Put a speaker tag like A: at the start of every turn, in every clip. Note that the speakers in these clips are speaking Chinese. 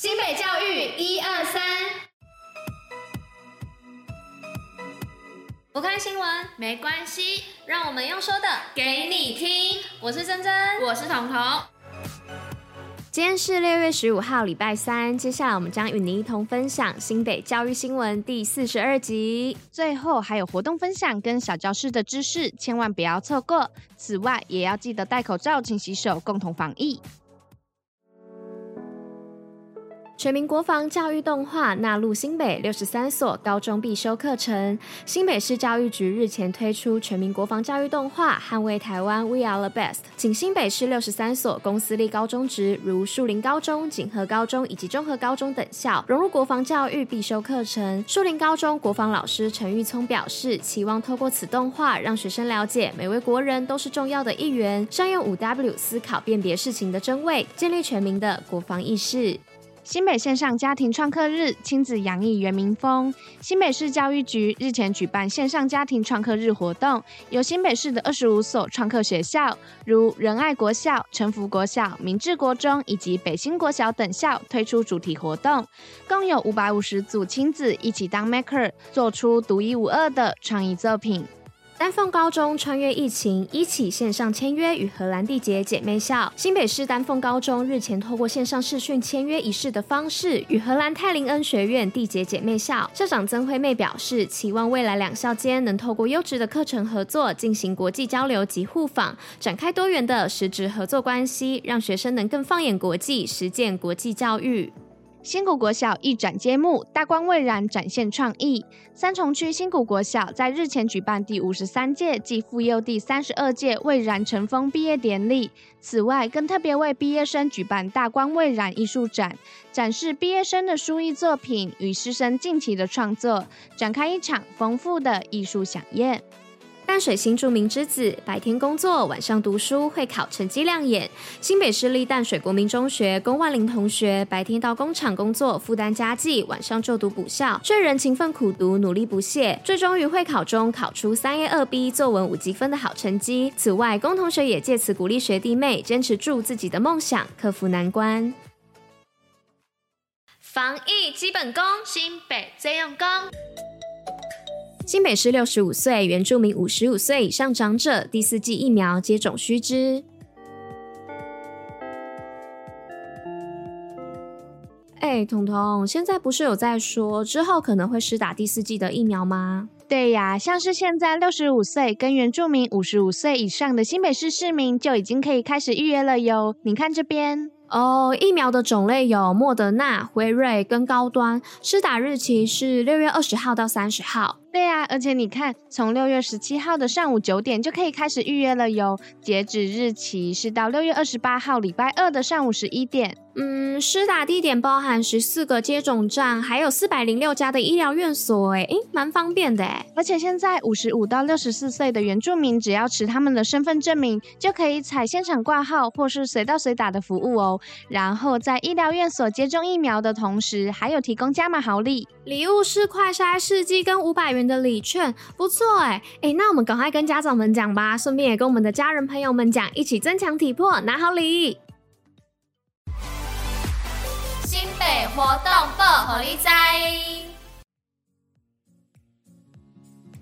A: 新北教育一二三，不看新闻没关系，让我们用说的给你听。我是珍珍，我是彤彤。今天是六月十五号，礼拜三。接下来我们将与您一同分享新北教育新闻第四十二集。
B: 最后还有活动分享跟小教室的知识，千万不要错过。此外，也要记得戴口罩，勤洗手，共同防疫。
A: 全民国防教育动画纳入新北六十三所高中必修课程。新北市教育局日前推出全民国防教育动画《捍卫台湾，We Are the Best》，请新北市六十三所公私立高中职，如树林高中、锦和高中以及中和高中等校，融入国防教育必修课程。树林高中国防老师陈玉聪表示，期望透过此动画，让学生了解每位国人都是重要的一员，善用五 W 思考辨别事情的真伪，建立全民的国防意识。
B: 新北线上家庭创客日，亲子洋溢原民风。新北市教育局日前举办线上家庭创客日活动，由新北市的二十五所创客学校，如仁爱国小、诚福国小、明治国中以及北新国小等校推出主题活动，共有五百五十组亲子一起当 maker，做出独一无二的创意作品。
A: 丹凤高中穿越疫情，一起线上签约与荷兰缔结姐妹校。新北市丹凤高中日前透过线上视讯签约仪式的方式，与荷兰泰林恩学院缔结姐妹校。校长曾惠媚表示，期望未来两校间能透过优质的课程合作，进行国际交流及互访，展开多元的实质合作关系，让学生能更放眼国际，实践国际教育。
B: 新古国小一展揭幕，大光蔚然展现创意。三重区新古国小在日前举办第五十三届暨妇幼第三十二届蔚然成风毕业典礼。此外，更特别为毕业生举办大光蔚然艺术展，展示毕业生的书艺作品与师生近期的创作，展开一场丰富的艺术饗宴。
A: 淡水新住民之子白天工作，晚上读书，会考成绩亮眼。新北市立淡水国民中学龚万林同学白天到工厂工作，负担家计，晚上就读补校，这人勤奋苦读，努力不懈，最终于会考中考出三 A 二 B 作文五级分的好成绩。此外，龚同学也借此鼓励学弟妹坚持住自己的梦想，克服难关。防疫基本功，新北最用功。新北市六十五岁原住民五十五岁以上长者第四季疫苗接种须知。哎，彤彤，现在不是有在说之后可能会施打第四季的疫苗吗？
B: 对呀，像是现在六十五岁跟原住民五十五岁以上的新北市市民就已经可以开始预约了哟。你看这边。
A: 哦，疫苗的种类有莫德纳、辉瑞跟高端，施打日期是六月二十号到三十号。
B: 对啊，而且你看，从六月十七号的上午九点就可以开始预约了哟，截止日期是到六月二十八号礼拜二的上午十一点。
A: 嗯，施打地点包含十四个接种站，还有四百零六家的医疗院所，诶，诶，蛮方便的哎。
B: 而且现在五十五到六十四岁的原住民，只要持他们的身份证明，就可以采现场挂号或是随到随打的服务哦。然后在医疗院所接种疫苗的同时，还有提供加码好礼，
A: 礼物是快筛试剂跟五百元的礼券，不错哎。哎，那我们赶快跟家长们讲吧，顺便也跟我们的家人朋友们讲，一起增强体魄，拿好礼。新北活动报虎哩知，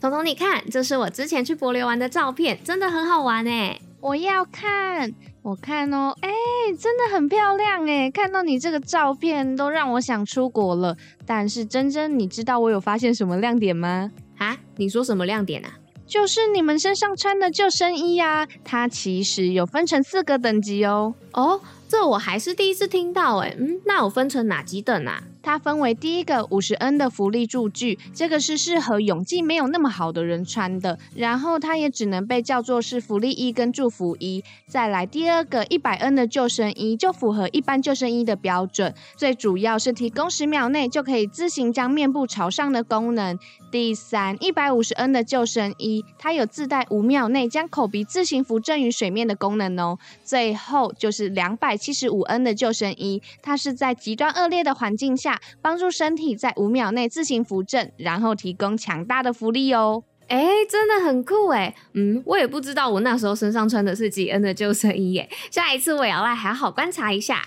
A: 彤彤，你看，这是我之前去柏流玩的照片，真的很好玩哎，
B: 我要看。我看哦，哎，真的很漂亮哎！看到你这个照片，都让我想出国了。但是珍珍，你知道我有发现什么亮点吗？
A: 啊，你说什么亮点啊？
B: 就是你们身上穿的救生衣呀，它其实有分成四个等级哦。
A: 哦，这我还是第一次听到哎。嗯，那有分成哪几等啊？
B: 它分为第一个五十 N 的浮力助具，这个是适合泳技没有那么好的人穿的，然后它也只能被叫做是浮力衣跟助浮衣。再来第二个一百 N 的救生衣，就符合一般救生衣的标准，最主要是提供十秒内就可以自行将面部朝上的功能。第三一百五十 N 的救生衣，它有自带五秒内将口鼻自行浮正于水面的功能哦。最后就是两百七十五 N 的救生衣，它是在极端恶劣的环境下。帮助身体在五秒内自行扶正，然后提供强大的浮力哦。
A: 哎，真的很酷哎。嗯，我也不知道我那时候身上穿的是几 N 的救生衣耶。下一次我也要来好好观察一下。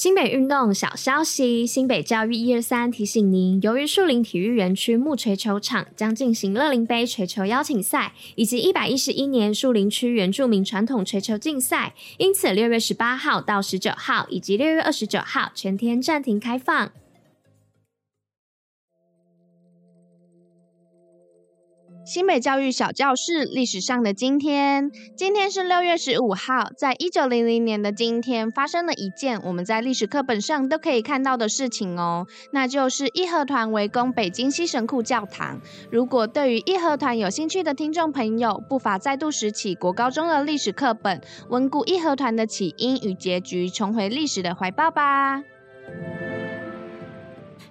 A: 新北运动小消息：新北教育一二三提醒您，由于树林体育园区木锤球场将进行乐林杯锤球邀请赛以及一百一十一年树林区原住民传统锤球竞赛，因此六月十八号到十九号以及六月二十九号全天暂停开放。
B: 新北教育小教室历史上的今天，今天是六月十五号，在一九零零年的今天，发生了一件我们在历史课本上都可以看到的事情哦，那就是义和团围攻北京西神库教堂。如果对于义和团有兴趣的听众朋友，不妨再度拾起国高中的历史课本，温故义和团的起因与结局，重回历史的怀抱吧。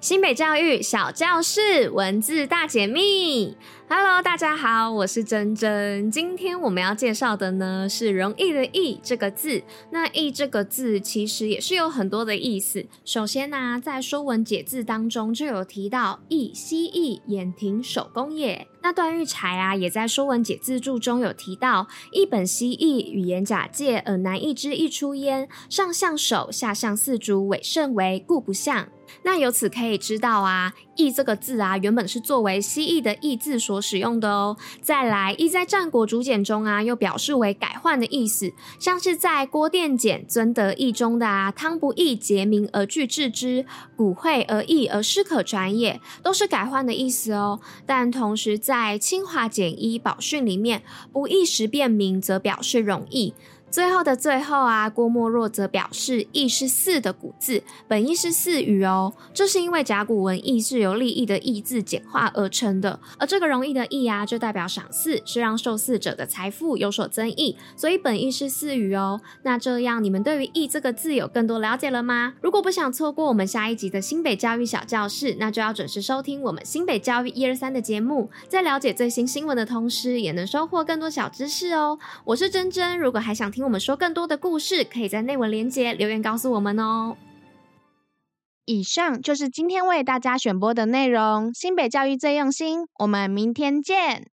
A: 新北教育小教室文字大解密，Hello，大家好，我是珍珍。今天我们要介绍的呢是“容易”的“易”这个字。那“易”这个字其实也是有很多的意思。首先呢、在《说文解字》当中就有提到“易，蜥蜴，眼庭，手工也”。那段玉裁啊，也在《说文解字注》中有提到“易本蜥蜴，语言假借，而难易之易出焉。上象手，下象四足，尾甚为，故不象。”那由此可以知道啊，“易”这个字啊，原本是作为蜥蜴的“翼”字所使用的哦。再来，“易”在战国竹简中啊，又表示为改换的意思，像是在《郭店简·尊德易》中的啊，“汤不易，节名而具制之；古晦而易而师可传也”，都是改换的意思哦。但同时在《清华简一宝训》里面，“不易时辨明”则表示容易。最后的最后啊，郭沫若则表示“易”是四的古字，本意是赐予哦。这是因为甲骨文“易”是由利益的“益”字简化而成的，而这个容易的“易”啊，就代表赏赐，是让受赐者的财富有所增益，所以本意是赐予哦。那这样你们对于“易”这个字有更多了解了吗？如果不想错过我们下一集的新北教育小教室，那就要准时收听我们新北教育一二三的节目，在了解最新新闻的同时，也能收获更多小知识哦。我是珍珍，如果还想听。听我们说更多的故事，可以在内文连结留言告诉我们哦。
B: 以上就是今天为大家选播的内容。新北教育最用心，我们明天见。